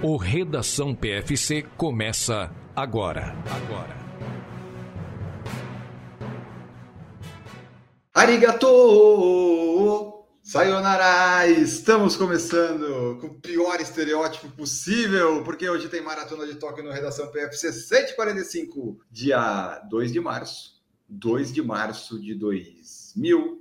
O Redação PFC começa agora. Agora. Arigato! Sayonara! Estamos começando com o pior estereótipo possível, porque hoje tem Maratona de Tóquio no Redação PFC 145, dia 2 de março. 2 de março de 2000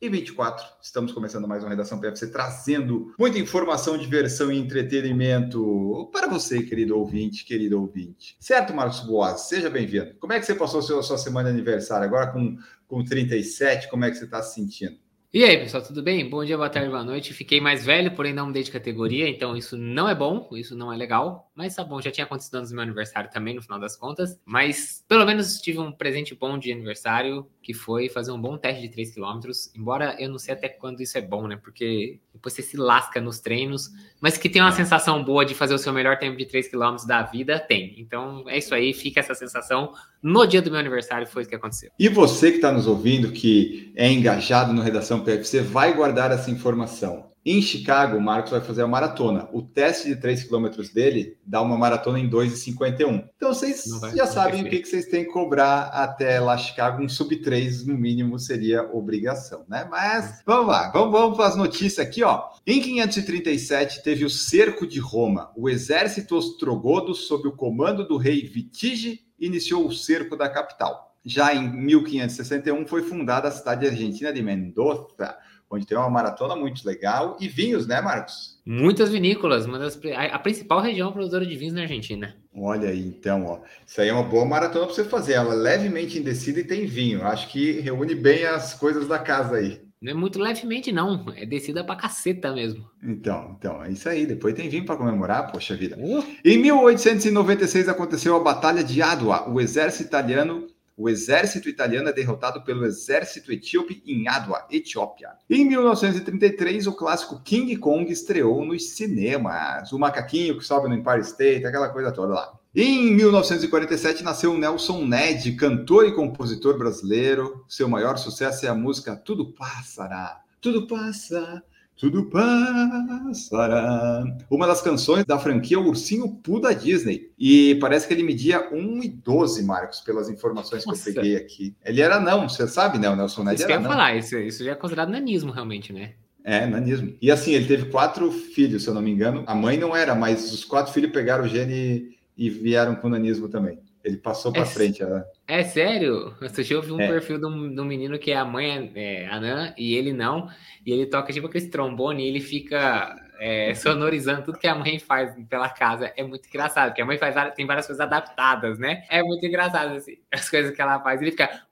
e 24. Estamos começando mais uma redação PFC trazendo muita informação, diversão e entretenimento para você, querido ouvinte, querido ouvinte. Certo, Marcos Boas? Seja bem-vindo. Como é que você passou a sua semana de aniversário agora com, com 37? Como é que você está se sentindo? E aí, pessoal, tudo bem? Bom dia, boa tarde, boa noite. Fiquei mais velho, porém não mudei de categoria, então isso não é bom, isso não é legal. Mas tá bom, já tinha acontecido antes do meu aniversário também, no final das contas. Mas pelo menos tive um presente bom de aniversário, que foi fazer um bom teste de 3 km. Embora eu não sei até quando isso é bom, né? Porque depois você se lasca nos treinos, mas que tem uma sensação boa de fazer o seu melhor tempo de 3 km da vida, tem. Então é isso aí, fica essa sensação. No dia do meu aniversário foi isso que aconteceu. E você que está nos ouvindo, que é engajado no Redação PFC, vai guardar essa informação. Em Chicago, o Marcos vai fazer a maratona. O teste de 3 km dele dá uma maratona em 2,51. Então vocês já sabem o que, que vocês têm que cobrar até lá Chicago. Um sub 3, no mínimo, seria obrigação, né? Mas vamos lá, vamos, vamos para as notícias aqui, ó. Em 537 teve o cerco de Roma. O exército ostrogodo, sob o comando do rei Vitige, iniciou o cerco da capital. Já em 1561 foi fundada a cidade argentina de Mendoza onde tem uma maratona muito legal e vinhos, né, Marcos? Muitas vinícolas, uma das, a, principal região produtora de vinhos na Argentina. Olha aí, então, ó, isso aí é uma boa maratona para você fazer. Ela é levemente indecida e tem vinho. Acho que reúne bem as coisas da casa aí. Não é muito levemente, não. É descida pra caceta mesmo. Então, então, é isso aí. Depois tem vinho para comemorar, poxa vida. Uh. Em 1896 aconteceu a Batalha de Adwa. O exército italiano o exército italiano é derrotado pelo exército etíope em Adwa, Etiópia. Em 1933, o clássico King Kong estreou nos cinemas. O macaquinho que sobe no Empire State, aquela coisa toda lá. Em 1947 nasceu Nelson Ned, cantor e compositor brasileiro. Seu maior sucesso é a música Tudo Passará. Tudo passa, tudo passará. Uma das canções da franquia Ursinho Poo da Disney. E parece que ele media 1,12, Marcos, pelas informações Nossa. que eu peguei aqui. Ele era não, você sabe, né? O Nelson Ned isso que eu ia falar, isso, isso já é considerado nanismo, realmente, né? É, nanismo. E assim, ele teve quatro filhos, se eu não me engano. A mãe não era, mas os quatro filhos pegaram o gene e vieram com nanismo também. Ele passou para é, frente. Ela... É sério? Eu vi um é. perfil de um, de um, menino que a mãe é, é anã e ele não. E ele toca tipo aquele trombone e ele fica é, sonorizando tudo que a mãe faz pela casa. É muito engraçado, porque a mãe faz tem várias coisas adaptadas, né? É muito engraçado assim, as coisas que ela faz. Ele fica.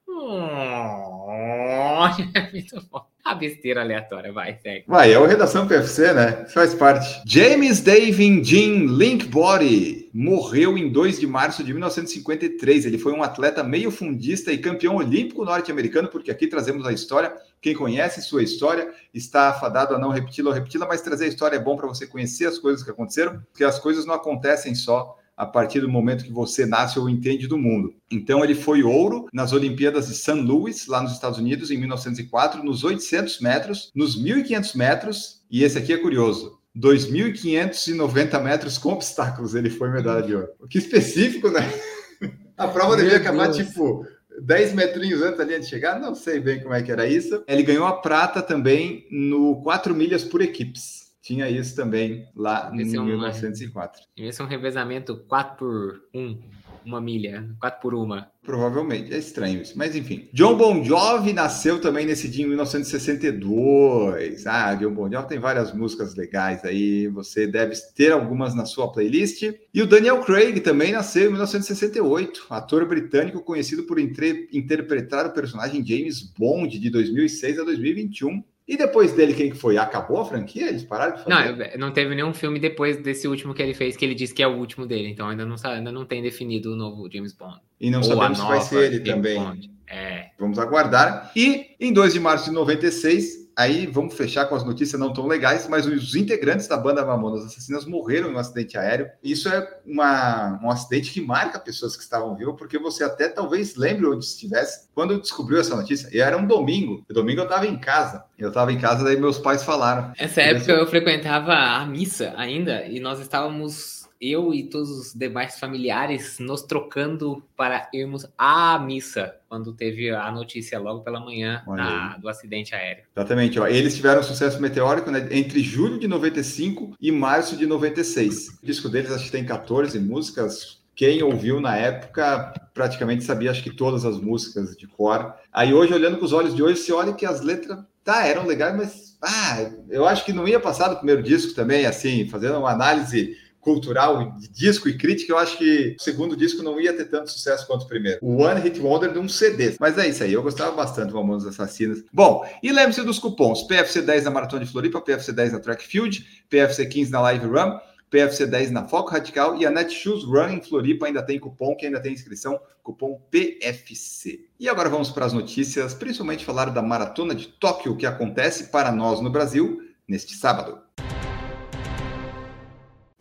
A besteira aleatória, vai, segue. Vai, é o Redação PFC, né? Faz parte. James David Jean Linkbody morreu em 2 de março de 1953. Ele foi um atleta meio fundista e campeão olímpico norte-americano, porque aqui trazemos a história. Quem conhece sua história está afadado a não repeti-la ou repeti-la, mas trazer a história é bom para você conhecer as coisas que aconteceram, porque as coisas não acontecem só a partir do momento que você nasce ou entende do mundo. Então, ele foi ouro nas Olimpíadas de St. Louis, lá nos Estados Unidos, em 1904, nos 800 metros, nos 1.500 metros, e esse aqui é curioso, 2.590 metros com obstáculos, ele foi medalha de ouro. Que específico, né? A prova Meu devia acabar, Deus. tipo, 10 metrinhos antes da linha de chegar, não sei bem como é que era isso. Ele ganhou a prata também no 4 milhas por equipes. Tinha isso também lá em é 1904. Esse é um revezamento 4 por 1, uma milha, 4 por uma. Provavelmente, é estranho isso, mas enfim. John Bon Jovi nasceu também nesse dia em 1962. Ah, John Bon Jovi tem várias músicas legais aí, você deve ter algumas na sua playlist. E o Daniel Craig também nasceu em 1968, ator britânico conhecido por interpretar o personagem James Bond de 2006 a 2021 e depois dele, quem que foi? Acabou a franquia? Eles pararam de fazer? Não, não teve nenhum filme depois desse último que ele fez, que ele disse que é o último dele. Então ainda não, ainda não tem definido o novo James Bond. E não Ou sabemos se vai ser ele James também. Bond. É. Vamos aguardar. E em 2 de março de 96, Aí vamos fechar com as notícias não tão legais, mas os integrantes da banda Mamonas Assassinas morreram em um acidente aéreo. Isso é uma, um acidente que marca pessoas que estavam vivas, porque você até talvez lembre onde estivesse quando descobriu essa notícia. E era um domingo. E domingo eu estava em casa. Eu estava em casa, daí meus pais falaram. Essa época eu frequentava a missa ainda e nós estávamos eu e todos os demais familiares nos trocando para irmos à missa quando teve a notícia logo pela manhã na, do acidente aéreo. Exatamente. Ó. Eles tiveram um sucesso meteórico né, entre julho de 95 e março de 96. O disco deles acho que tem 14 músicas. Quem ouviu na época praticamente sabia, acho que todas as músicas de cor. Aí hoje, olhando com os olhos de hoje, você olha que as letras tá, eram legais, mas ah, eu acho que não ia passar do primeiro disco também, assim, fazendo uma análise cultural de disco e crítica, eu acho que o segundo disco não ia ter tanto sucesso quanto o primeiro. O One Hit Wonder de um CD. Mas é isso aí, eu gostava bastante do Mamonas Assassinas. Bom, e lembre-se dos cupons: PFC 10 na Maratona de Floripa, PFC 10 na Track Field, PFC 15 na Live Run. PFC 10 na Foco Radical e a Netshoes Run em Floripa ainda tem cupom que ainda tem inscrição, cupom PFC. E agora vamos para as notícias, principalmente falar da Maratona de Tóquio que acontece para nós no Brasil neste sábado.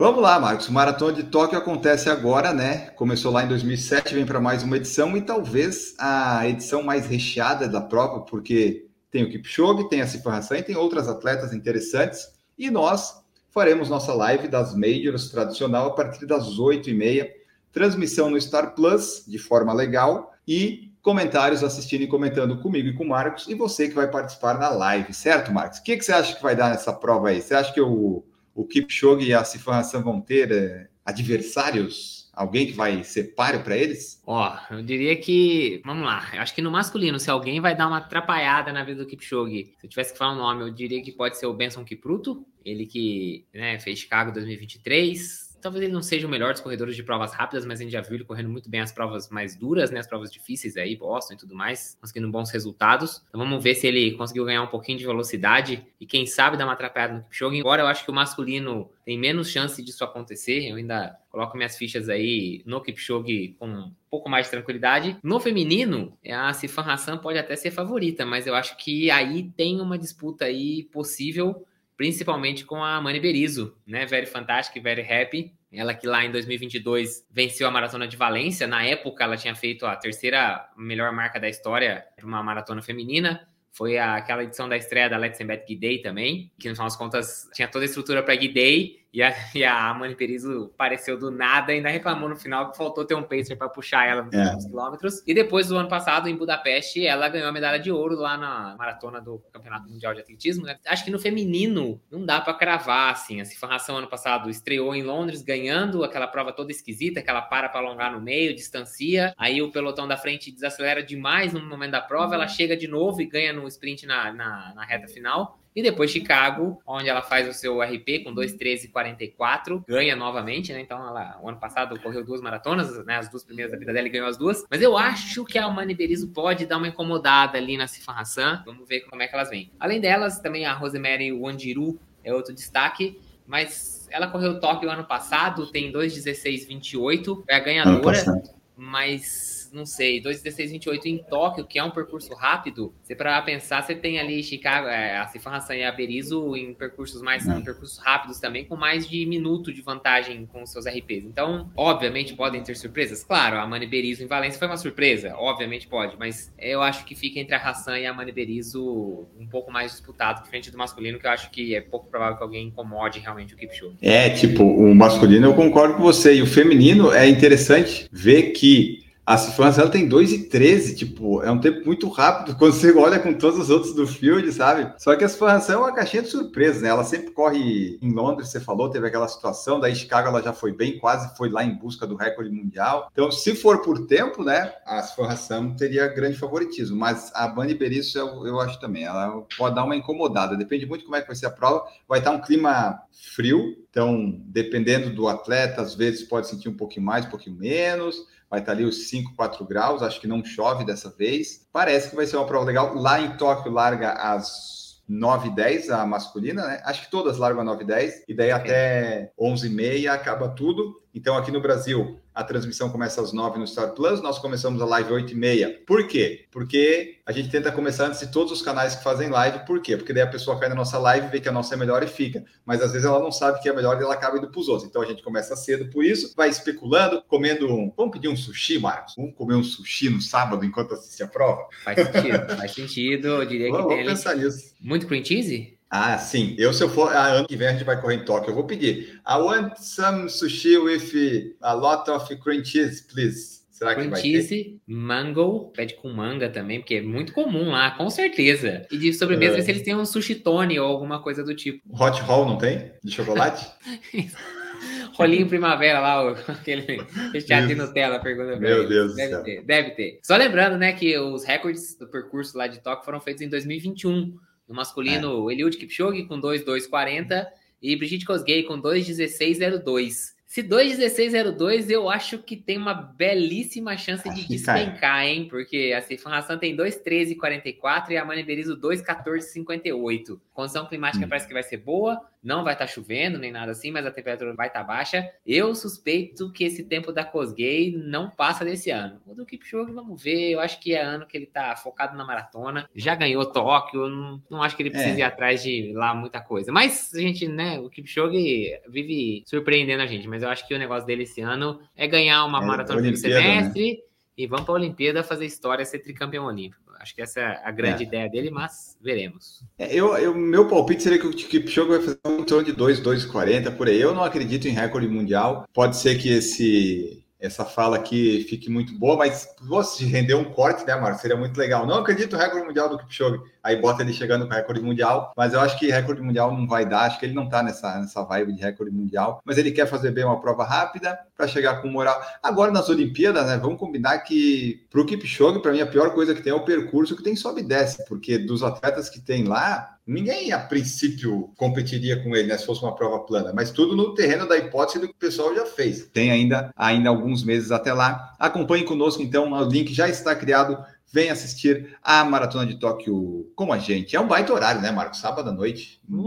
Vamos lá, Marcos. O Maratona de Tóquio acontece agora, né? Começou lá em 2007, vem para mais uma edição e talvez a edição mais recheada da prova, porque tem o Kipchoge, tem a Hassan e tem outras atletas interessantes. E nós faremos nossa live das Majors tradicional a partir das 8h30. Transmissão no Star Plus, de forma legal, e comentários assistindo e comentando comigo e com o Marcos, e você que vai participar na live, certo, Marcos? O que, que você acha que vai dar nessa prova aí? Você acha que o o Kipchoge e a Sifan Hassan vão ter é, adversários? Alguém que vai ser páreo para eles? Ó, eu diria que, vamos lá, eu acho que no masculino, se alguém vai dar uma atrapalhada na vida do Kipchoge, se eu tivesse que falar um nome, eu diria que pode ser o Benson Kipruto, ele que né, fez Chicago 2023, Talvez ele não seja o melhor dos corredores de provas rápidas, mas a gente já viu ele correndo muito bem as provas mais duras, né? As provas difíceis aí, Boston e tudo mais, conseguindo bons resultados. Então vamos ver se ele conseguiu ganhar um pouquinho de velocidade e quem sabe dar uma atrapalhada no Kipchoge. Embora eu acho que o masculino tem menos chance disso acontecer, eu ainda coloco minhas fichas aí no Kipchoge com um pouco mais de tranquilidade. No feminino, a Sifan Hassan pode até ser favorita, mas eu acho que aí tem uma disputa aí possível principalmente com a Mani Berizzo, né? Very Fantastic, Very Happy. Ela que lá em 2022 venceu a maratona de Valência. Na época, ela tinha feito a terceira melhor marca da história de uma maratona feminina. Foi aquela edição da estreia da Let's Embed Guidei também, que no final das contas tinha toda a estrutura para Guidei e a, e a Mani Perizzo apareceu do nada, ainda reclamou no final que faltou ter um pacer para puxar ela nos é. quilômetros. E depois do ano passado, em Budapeste, ela ganhou a medalha de ouro lá na maratona do Campeonato Mundial de Atletismo. Né? Acho que no feminino não dá para cravar assim. A Cifarração ano passado estreou em Londres, ganhando aquela prova toda esquisita, que ela para para alongar no meio, distancia. Aí o pelotão da frente desacelera demais no momento da prova, ela chega de novo e ganha no sprint na, na, na reta final. E depois Chicago, onde ela faz o seu RP com 2,13,44, ganha novamente, né? Então, ela, o ano passado, correu duas maratonas, né? As duas primeiras da vida dela e ganhou as duas. Mas eu acho que a Mani Berizzo pode dar uma incomodada ali na Sifan Hassan. Vamos ver como é que elas vêm. Além delas, também a Rosemary Wanjiru é outro destaque, mas ela correu Tóquio ano passado, tem 2,16,28, é a ganhadora, mas não sei, 2,16,28 em Tóquio, que é um percurso rápido, você para pensar, você tem ali Chicago, é, a Cifan Hassan e a Berizo em percursos mais em percursos rápidos também, com mais de minuto de vantagem com seus RPs. Então, obviamente podem ter surpresas. Claro, a Mani Berizo em Valência foi uma surpresa, obviamente pode, mas eu acho que fica entre a Hassan e a Mani Berizo um pouco mais disputado frente do masculino, que eu acho que é pouco provável que alguém incomode realmente o Kipchoge. É, tipo, o masculino eu concordo com você, e o feminino é interessante ver que a Cifrance ela tem 2 e 13, tipo, é um tempo muito rápido quando você olha com todos os outros do field, sabe? Só que a Cifrance é uma caixinha de surpresa, né? Ela sempre corre em Londres, você falou, teve aquela situação, daí Chicago ela já foi bem, quase foi lá em busca do recorde mundial. Então, se for por tempo, né, a Cifrance teria grande favoritismo, mas a Bani Berizzo eu, eu acho também, ela pode dar uma incomodada, depende muito como é que vai ser a prova, vai estar um clima frio, então, dependendo do atleta, às vezes pode sentir um pouquinho mais, um pouquinho menos, vai estar ali os 5, 4 graus, acho que não chove dessa vez. Parece que vai ser uma prova legal. Lá em Tóquio larga às 9 e 10 a masculina, né? Acho que todas largam a 9 e 10, e daí até 11 e meia acaba tudo. Então, aqui no Brasil, a transmissão começa às 9 no Star Plus, nós começamos a live 8 e meia. Por quê? Porque a gente tenta começar antes de todos os canais que fazem live. Por quê? Porque daí a pessoa cai na nossa live, vê que a nossa é melhor e fica. Mas às vezes ela não sabe que é melhor e ela acaba indo para os outros. Então a gente começa cedo por isso, vai especulando, comendo um. Vamos pedir um sushi, Marcos? Vamos comer um sushi no sábado enquanto assiste a prova? Faz sentido, faz sentido. Eu diria vamos, que vamos pensar nisso. Muito cream cheese? Ah, sim. Eu, se eu for, ah, ano que vem a gente vai correr em Tóquio, eu vou pedir. I want some sushi with a lot of cream cheese, please. Será que vai cheese, mango, pede com manga também, porque é muito comum lá, com certeza. E de sobremesa, é. se eles têm um sushi tone ou alguma coisa do tipo. Hot roll não tem? De chocolate? Rolinho primavera lá, aquele recheado de Nutella, pergunta Meu ele. Deus deve do céu. ter, deve ter. Só lembrando, né, que os recordes do percurso lá de Tóquio foram feitos em 2021. No masculino, é. Eliud Kipchoge com 2,240 e Brigitte Kosgei com 2,1602. Se 2,1602, eu acho que tem uma belíssima chance acho de despencar, hein? Porque a Stefan Hassan tem 2,1344 e a Mani Berizzo 2,1458. Condição climática hum. parece que vai ser boa, não vai estar tá chovendo nem nada assim, mas a temperatura vai estar tá baixa. Eu suspeito que esse tempo da Cosgay não passa desse ano. O do Kipchoge, vamos ver. Eu acho que é ano que ele está focado na maratona. Já ganhou Tóquio, não, não acho que ele precise é. ir atrás de lá muita coisa. Mas a gente, né, o Kipchoge vive surpreendendo a gente, mas eu acho que o negócio dele esse ano é ganhar uma é, maratona do semestre. Né? E vamos para a Olimpíada fazer história, ser tricampeão olímpico. Acho que essa é a grande é. ideia dele, mas veremos. É, eu, eu, meu palpite seria que o Kipchoge vai fazer um torno de 2, 2,40 por aí. Eu não acredito em recorde mundial. Pode ser que esse essa fala aqui fique muito boa, mas se render um corte, né, Marcos? Seria muito legal. Não acredito no recorde mundial do Kipchoge. Aí bota ele chegando com recorde mundial, mas eu acho que recorde mundial não vai dar. Acho que ele não tá nessa, nessa vibe de recorde mundial, mas ele quer fazer bem uma prova rápida para chegar com moral. Agora nas Olimpíadas, né, vamos combinar que pro Kipchoge, para mim, a pior coisa que tem é o percurso que tem sobe e desce, porque dos atletas que tem lá, Ninguém, a princípio, competiria com ele, né, se fosse uma prova plana, mas tudo no terreno da hipótese do que o pessoal já fez. Tem ainda, ainda alguns meses até lá. Acompanhe conosco, então, o link já está criado. Vem assistir a Maratona de Tóquio com a gente. É um baita horário, né, Marcos? Sábado à noite. Um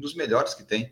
dos melhores que tem.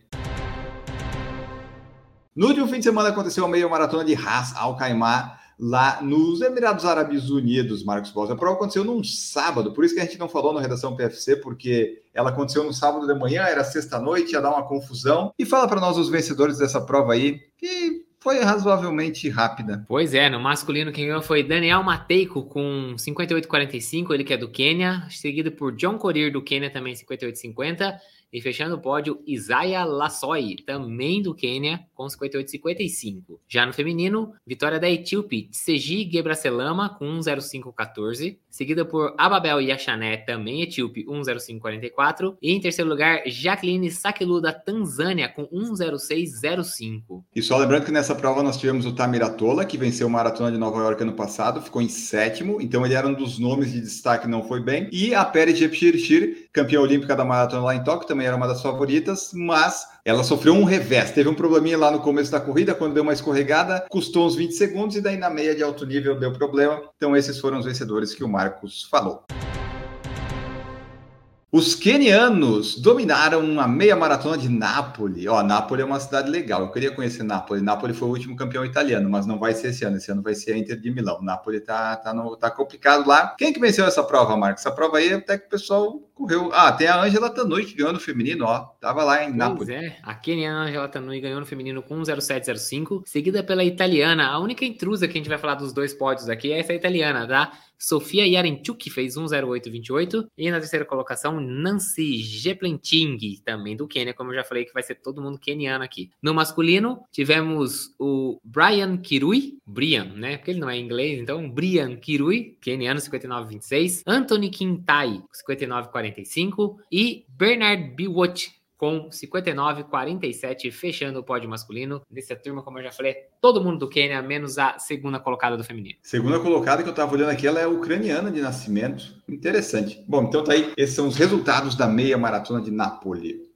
No último fim de semana aconteceu a meia maratona de Ras Al Khaimah lá nos Emirados Árabes Unidos, Marcos Bosa. A prova aconteceu num sábado, por isso que a gente não falou na redação PFC, porque ela aconteceu no sábado de manhã, era sexta-noite, ia dar uma confusão. E fala para nós os vencedores dessa prova aí, que foi razoavelmente rápida. Pois é, no masculino quem ganhou foi Daniel Mateico com 58,45, ele que é do Quênia, seguido por John Corir do Quênia também 58,50. E fechando o pódio, Isaiah Lassoy, também do Quênia, com 58,55. Já no feminino, vitória da etíope Tseji Gebraselama, com 1,0514. Seguida por Ababel Yachané, também etíope, 1,0544. E em terceiro lugar, Jacqueline Sakilu, da Tanzânia, com 1,0605. E só lembrando que nessa prova nós tivemos o Tamiratola, que venceu o Maratona de Nova York ano passado, ficou em sétimo. Então ele era um dos nomes de destaque, não foi bem. E a Peri Jepchirchir, campeã olímpica da maratona lá em Tóquio, também também era uma das favoritas, mas ela sofreu um revés. Teve um probleminha lá no começo da corrida, quando deu uma escorregada, custou uns 20 segundos e daí na meia de alto nível deu problema. Então esses foram os vencedores que o Marcos falou. Os quenianos dominaram a meia maratona de Nápoles. Ó, Nápoles é uma cidade legal. Eu queria conhecer Nápoles. Nápoles foi o último campeão italiano, mas não vai ser esse ano. Esse ano vai ser a Inter de Milão. Nápoles tá, tá, no, tá complicado lá. Quem que venceu essa prova, Marcos? Essa prova aí até que o pessoal correu. Ah, tem a Ângela Tanui que ganhou no feminino, ó. Tava lá em pois Nápoles. é, a keniana Ângela Tanui ganhou no feminino com 1,0705, seguida pela italiana. A única intrusa que a gente vai falar dos dois pódios aqui é essa italiana, tá? Sofia Yarenchuk fez 1,0828. E na terceira colocação, Nancy Jeplenting, também do Quênia, como eu já falei, que vai ser todo mundo queniano aqui. No masculino, tivemos o Brian Kirui, Brian, né? Porque ele não é inglês, então Brian Kirui, queniano, 59,26. Anthony Quintai, 59,45. E Bernard Biwot, com 59,47, fechando o pódio masculino. Nessa turma, como eu já falei, todo mundo do Quênia, menos a segunda colocada do feminino. Segunda colocada que eu estava olhando aqui, ela é ucraniana de nascimento. Interessante. Bom, então tá aí. Esses são os resultados da meia maratona de Nápoles.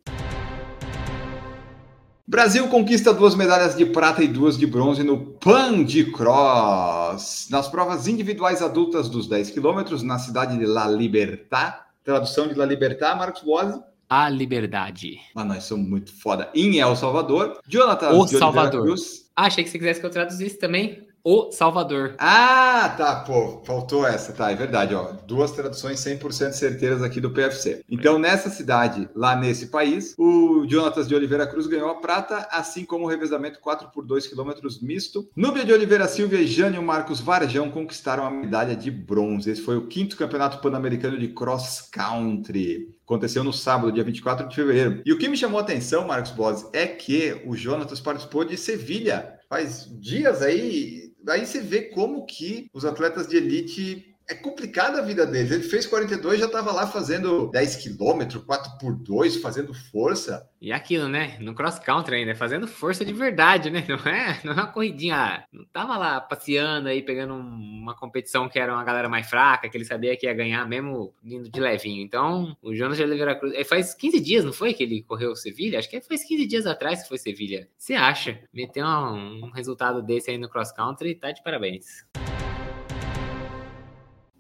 Brasil conquista duas medalhas de prata e duas de bronze no Pan de Cross. Nas provas individuais adultas dos 10 quilômetros, na cidade de La Libertad. Tradução de La Libertad, Marcos Boas a liberdade. Mas nós somos muito foda. Em El Salvador, Jonathan O Salvador. Cruz. Ah, achei que você quisesse que eu traduzisse também. O Salvador. Ah, tá, pô, faltou essa, tá, é verdade, ó. Duas traduções 100% certeiras aqui do PFC. Então, nessa cidade, lá nesse país, o Jonatas de Oliveira Cruz ganhou a prata, assim como o revezamento 4 por 2 quilômetros misto. Núbia de Oliveira Silva e Jânio Marcos Varjão conquistaram a medalha de bronze. Esse foi o quinto campeonato pan-americano de cross country. Aconteceu no sábado, dia 24 de fevereiro. E o que me chamou a atenção, Marcos Bosi, é que o Jonatas participou de Sevilha. Faz dias aí, aí você vê como que os atletas de elite é complicada a vida deles. Ele fez 42, já estava lá fazendo 10 quilômetros, 4 por 2, fazendo força. E aquilo, né? No cross country ainda, fazendo força de verdade, né? Não é, não é uma corridinha. Não tava lá passeando aí, pegando uma competição que era uma galera mais fraca, que ele sabia que ia ganhar mesmo indo de levinho. Então, o Jonas de Oliveira Cruz. Faz 15 dias, não foi que ele correu Sevilha? Acho que faz 15 dias atrás que foi Sevilha. Você acha? Meter um, um resultado desse aí no cross country, tá de parabéns.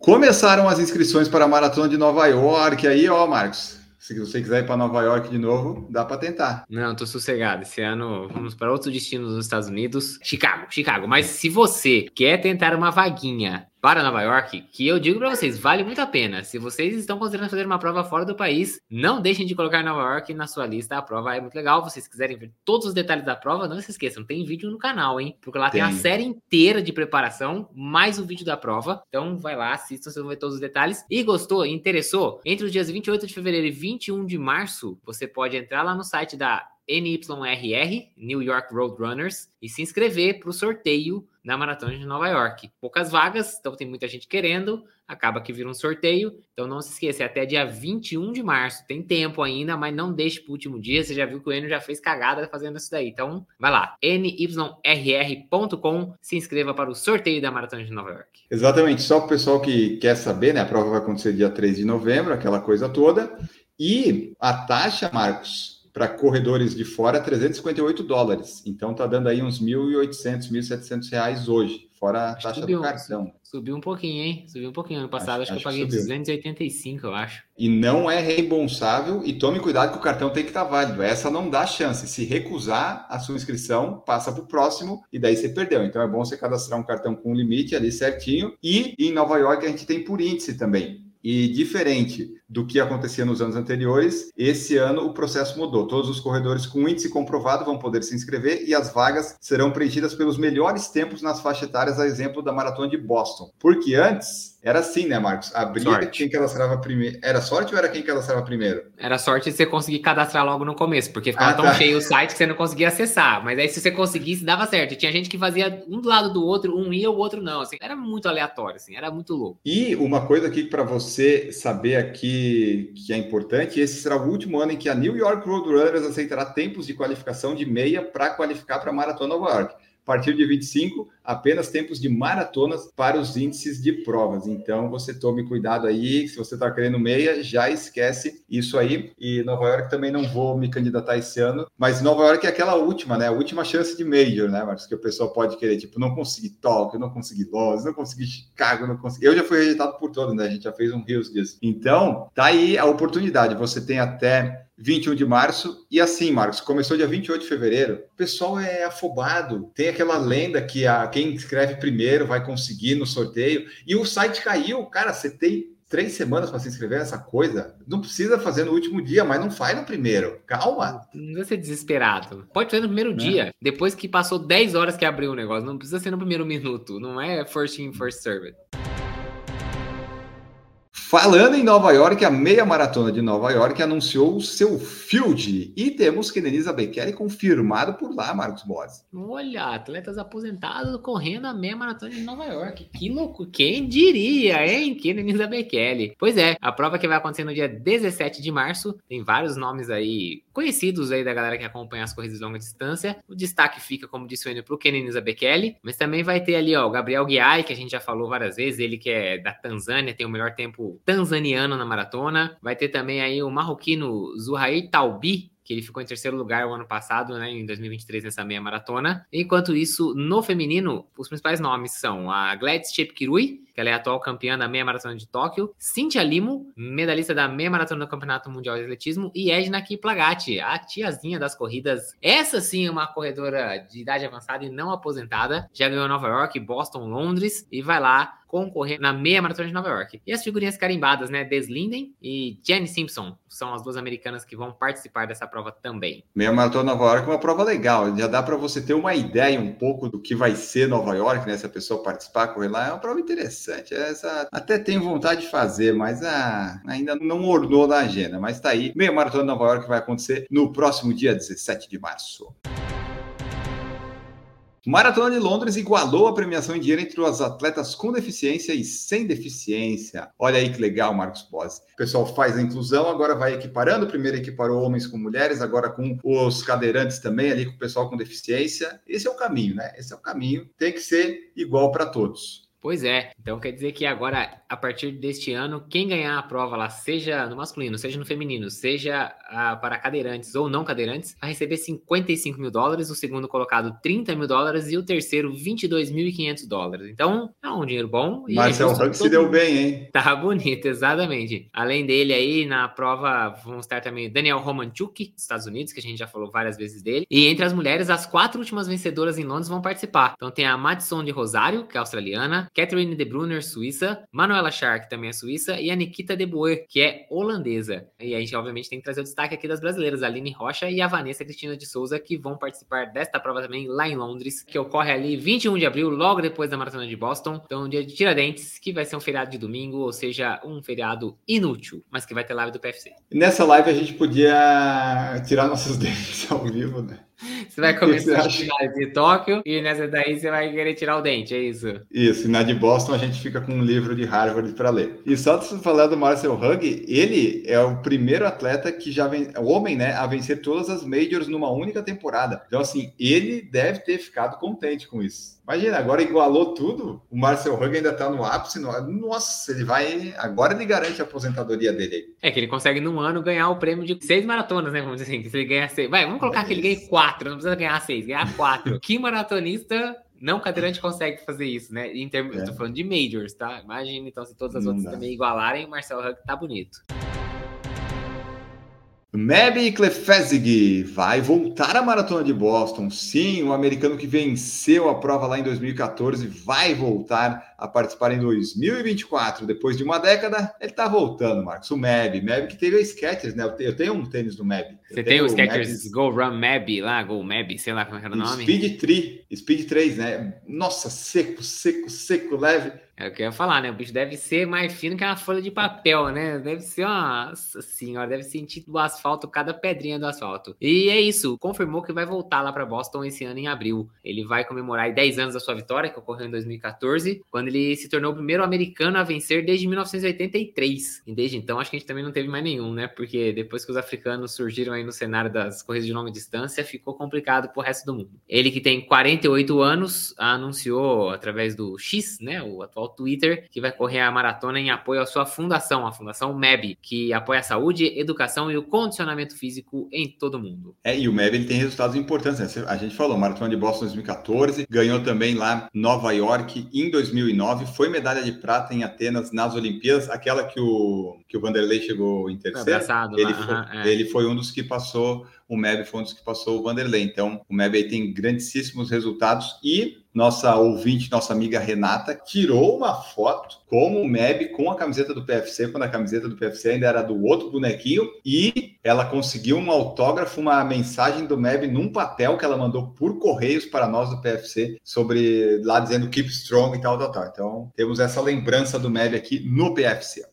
Começaram as inscrições para a Maratona de Nova York. Aí, ó, Marcos, se você quiser ir para Nova York de novo, dá para tentar. Não, tô sossegado. Esse ano vamos para outros destinos nos Estados Unidos. Chicago, Chicago. Mas se você quer tentar uma vaguinha para Nova York, que eu digo para vocês, vale muito a pena. Se vocês estão considerando fazer uma prova fora do país, não deixem de colocar Nova York na sua lista. A prova é muito legal. Se vocês quiserem ver todos os detalhes da prova, não se esqueçam, tem vídeo no canal, hein? Porque lá tem, tem a série inteira de preparação, mais o vídeo da prova. Então vai lá, assistam, vocês vão ver todos os detalhes. E gostou, interessou? Entre os dias 28 de fevereiro e 21 de março, você pode entrar lá no site da NYRR, New York Road Runners, e se inscrever para o sorteio na Maratona de Nova York. Poucas vagas, então tem muita gente querendo, acaba que vira um sorteio. Então não se esqueça, é até dia 21 de março. Tem tempo ainda, mas não deixe para o último dia. Você já viu que o Enio já fez cagada fazendo isso daí. Então vai lá, nyrr.com, se inscreva para o sorteio da Maratona de Nova York. Exatamente, só para o pessoal que quer saber, né? A prova vai acontecer dia 3 de novembro, aquela coisa toda. E a taxa, Marcos, para corredores de fora, 358 dólares. Então tá dando aí uns 1.800, 1.700 reais hoje, fora a taxa subiu, do cartão. Subiu um pouquinho, hein? Subiu um pouquinho. Ano passado acho, acho que eu paguei que 285, eu acho. E não é reembolsável e tome cuidado que o cartão tem que estar tá válido. Essa não dá chance. Se recusar a sua inscrição, passa para o próximo e daí você perdeu. Então é bom você cadastrar um cartão com limite ali certinho. E em Nova York a gente tem por índice também. E diferente do que acontecia nos anos anteriores, esse ano o processo mudou. Todos os corredores com índice comprovado vão poder se inscrever e as vagas serão preenchidas pelos melhores tempos nas faixas etárias, a exemplo da maratona de Boston. Porque antes era assim, né, Marcos? Abria sorte. quem cadastrava primeiro. Era sorte ou era quem cadastrava primeiro? Era sorte de você conseguir cadastrar logo no começo, porque ficava ah, tão tá. cheio o site que você não conseguia acessar. Mas aí, se você conseguisse, dava certo. Tinha gente que fazia um do lado do outro, um ia, o outro não. Assim, era muito aleatório, assim, era muito louco. E uma coisa aqui para você saber aqui que é importante: esse será o último ano em que a New York Roadrunners aceitará tempos de qualificação de meia para qualificar para a Maratona Nova York. A partir de 25, apenas tempos de maratonas para os índices de provas. Então, você tome cuidado aí. Se você está querendo meia, já esquece isso aí. E Nova York também não vou me candidatar esse ano. Mas Nova York é aquela última, né? A última chance de Major, né, Marcos? Que o pessoal pode querer. Tipo, não consegui Tóquio, não consegui Los, não consegui Chicago, não consegui. Eu já fui rejeitado por todos, né? A gente já fez um rios disso. Então, tá aí a oportunidade. Você tem até 21 de março. E assim, Marcos, começou dia 28 de fevereiro. O pessoal é afobado. Tem aquela lenda que a, quem escreve primeiro vai conseguir no sorteio. E o site caiu. Cara, você tem três semanas para se inscrever nessa coisa. Não precisa fazer no último dia, mas não faz no primeiro. Calma. Não precisa ser desesperado. Pode fazer no primeiro é. dia. Depois que passou 10 horas que abriu o negócio. Não precisa ser no primeiro minuto. Não é first in, first served. Falando em Nova York, a meia maratona de Nova York anunciou o seu field e temos Kenenisa Bekele confirmado por lá, Marcos Borges. Olha, atletas aposentados correndo a meia maratona de Nova York. Que louco, quem diria, hein? Kenenisa Bekele. Pois é, a prova que vai acontecer no dia 17 de março, tem vários nomes aí conhecidos aí da galera que acompanha as corridas de longa distância. O destaque fica, como disse o Enio, pro Kenenisa Bekele, mas também vai ter ali, ó, o Gabriel Guiai, que a gente já falou várias vezes, ele que é da Tanzânia, tem o melhor tempo tanzaniano na maratona. Vai ter também aí o marroquino Zuhair Talbi, que ele ficou em terceiro lugar o ano passado, né, em 2023, nessa meia maratona. Enquanto isso, no feminino, os principais nomes são a Gladys Chepkirui, que ela é a atual campeã da meia maratona de Tóquio, Cynthia Limo, medalhista da meia maratona do Campeonato Mundial de Atletismo, e Edna Kiplagatti, a tiazinha das corridas. Essa sim é uma corredora de idade avançada e não aposentada. Já ganhou Nova York, Boston, Londres e vai lá concorrer na meia maratona de Nova York. E as figurinhas carimbadas, né? Des Linden e Jenny Simpson são as duas americanas que vão participar dessa prova também. Meia maratona Nova York é uma prova legal. Já dá para você ter uma ideia um pouco do que vai ser Nova York, né? Se a pessoa participar, correr lá, é uma prova interessante. Essa até tenho vontade de fazer, mas ah, ainda não ornou na agenda. Mas tá aí. Meia maratona Nova York vai acontecer no próximo dia 17 de março. Maratona de Londres igualou a premiação em dinheiro entre os atletas com deficiência e sem deficiência. Olha aí que legal, Marcos Pós. O pessoal faz a inclusão, agora vai equiparando. Primeiro equiparou homens com mulheres, agora com os cadeirantes também, ali com o pessoal com deficiência. Esse é o caminho, né? Esse é o caminho. Tem que ser igual para todos. Pois é. Então quer dizer que agora, a partir deste ano, quem ganhar a prova lá, seja no masculino, seja no feminino, seja ah, para cadeirantes ou não cadeirantes, vai receber 55 mil dólares, o segundo colocado 30 mil dólares e o terceiro 22.500 dólares. Então é um dinheiro bom. Marcel é Rank se deu bem, hein? Tá bonito, exatamente. Além dele aí, na prova vão estar também Daniel Romanchuk, dos Estados Unidos, que a gente já falou várias vezes dele. E entre as mulheres, as quatro últimas vencedoras em Londres vão participar. Então tem a Madison de Rosário, que é australiana, Catherine de Brunner, suíça, Manuela Shark, também é suíça, e a Nikita de Boer, que é holandesa. E a gente, obviamente, tem que trazer o destaque aqui das brasileiras, a Aline Rocha e a Vanessa Cristina de Souza, que vão participar desta prova também lá em Londres, que ocorre ali 21 de abril, logo depois da Maratona de Boston. Então, dia de Tiradentes, que vai ser um feriado de domingo, ou seja, um feriado inútil, mas que vai ter live do PFC. Nessa live a gente podia tirar nossos dentes ao vivo, né? Você vai começar a tirar de Tóquio e nessa daí você vai querer tirar o dente, é isso? Isso, e na de Boston a gente fica com um livro de Harvard para ler. E só falar do Marcel Hug, ele é o primeiro atleta que já vem, o homem, né, a vencer todas as majors numa única temporada. Então, assim, ele deve ter ficado contente com isso. Imagina, agora igualou tudo. O Marcel Hug ainda tá no ápice. No... Nossa, ele vai. Agora ele garante a aposentadoria dele. É que ele consegue num ano ganhar o prêmio de seis maratonas, né? Vamos dizer assim. Se ele ganha seis. Vai, vamos colocar que ele ganhe quatro. Não precisa ganhar seis, ganhar quatro. que maratonista não cadeirante consegue fazer isso, né? Em termos, é. eu tô falando de majors, tá? Imagina então se todas as não outras dá. também igualarem, o Marcel Hug tá bonito. Mabi Klefezig vai voltar à maratona de Boston. Sim, o americano que venceu a prova lá em 2014 vai voltar a participar em 2024. Depois de uma década, ele está voltando, Marcos. O Mabi, Mabi que teve o Skechers, né? Eu tenho um tênis do Mabi. Você tem o Skechers Go Run Mabi lá, Go Mabi, sei lá como era o nome. Speed 3, Speed 3, né? Nossa, seco, seco, seco, leve é o que eu ia falar, né? O bicho deve ser mais fino que uma folha de papel, né? Deve ser uma. Senhora, deve sentir do asfalto cada pedrinha do asfalto. E é isso, confirmou que vai voltar lá para Boston esse ano em abril. Ele vai comemorar 10 anos da sua vitória, que ocorreu em 2014, quando ele se tornou o primeiro americano a vencer desde 1983. E desde então, acho que a gente também não teve mais nenhum, né? Porque depois que os africanos surgiram aí no cenário das corridas de longa distância, ficou complicado pro resto do mundo. Ele que tem 48 anos, anunciou através do X, né? O atual ao Twitter, que vai correr a maratona em apoio à sua fundação, a Fundação MEB, que apoia a saúde, educação e o condicionamento físico em todo o mundo. É, e o MEB ele tem resultados importantes, né? A gente falou, Maratona de Boston 2014, ganhou também lá Nova York em 2009, foi medalha de prata em Atenas nas Olimpíadas, aquela que o, que o Vanderlei chegou em terceiro. Abraçado, ele, foi, uhum, é. ele foi um dos que passou o MEB foi um dos que passou o Vanderlei. Então, o MEB tem grandíssimos resultados e nossa ouvinte, nossa amiga Renata, tirou uma foto como o MEB com a camiseta do PFC, quando a camiseta do PFC ainda era do outro bonequinho, e ela conseguiu um autógrafo, uma mensagem do MEB num papel que ela mandou por correios para nós do PFC, sobre lá dizendo Keep Strong e tal, tal, tal. Então, temos essa lembrança do MEB aqui no PFC.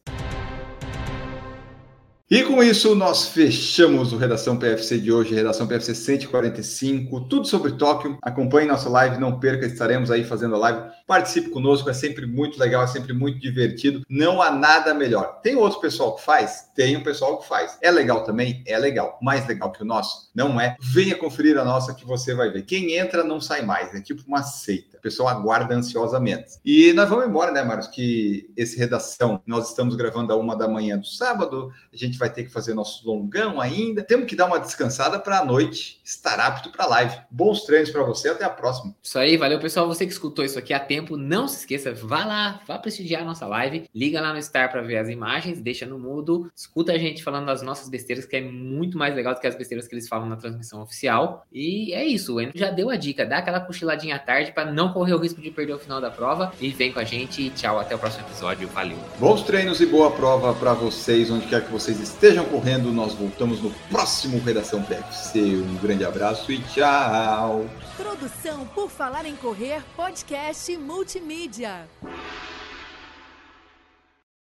E com isso, nós fechamos o Redação PFC de hoje, Redação PFC 145, tudo sobre Tóquio. Acompanhe nossa live, não perca, estaremos aí fazendo a live. Participe conosco, é sempre muito legal, é sempre muito divertido. Não há nada melhor. Tem outro pessoal que faz? Tem um pessoal que faz. É legal também? É legal. Mais legal que o nosso? Não é? Venha conferir a nossa que você vai ver. Quem entra não sai mais, é tipo uma seita. O pessoal aguarda ansiosamente. E nós vamos embora, né, Marcos? Que esse Redação, nós estamos gravando a uma da manhã do sábado, a gente vai ter que fazer nosso longão ainda. Temos que dar uma descansada para a noite estar apto para live. Bons treinos para você, até a próxima. Isso aí, valeu pessoal. Você que escutou isso aqui a tempo, não se esqueça, vá lá, vá prestigiar a nossa live, liga lá no Star para ver as imagens, deixa no mudo, escuta a gente falando das nossas besteiras, que é muito mais legal do que as besteiras que eles falam na transmissão oficial. E é isso, o já deu a dica, dá aquela cochiladinha à tarde para não correr o risco de perder o final da prova e vem com a gente. Tchau, até o próximo episódio. Valeu. Bons treinos e boa prova para vocês, onde quer que vocês estejam correndo. Nós voltamos no próximo Redação PFC. Um grande abraço e tchau. Produção por Falar em Correr, podcast multimídia.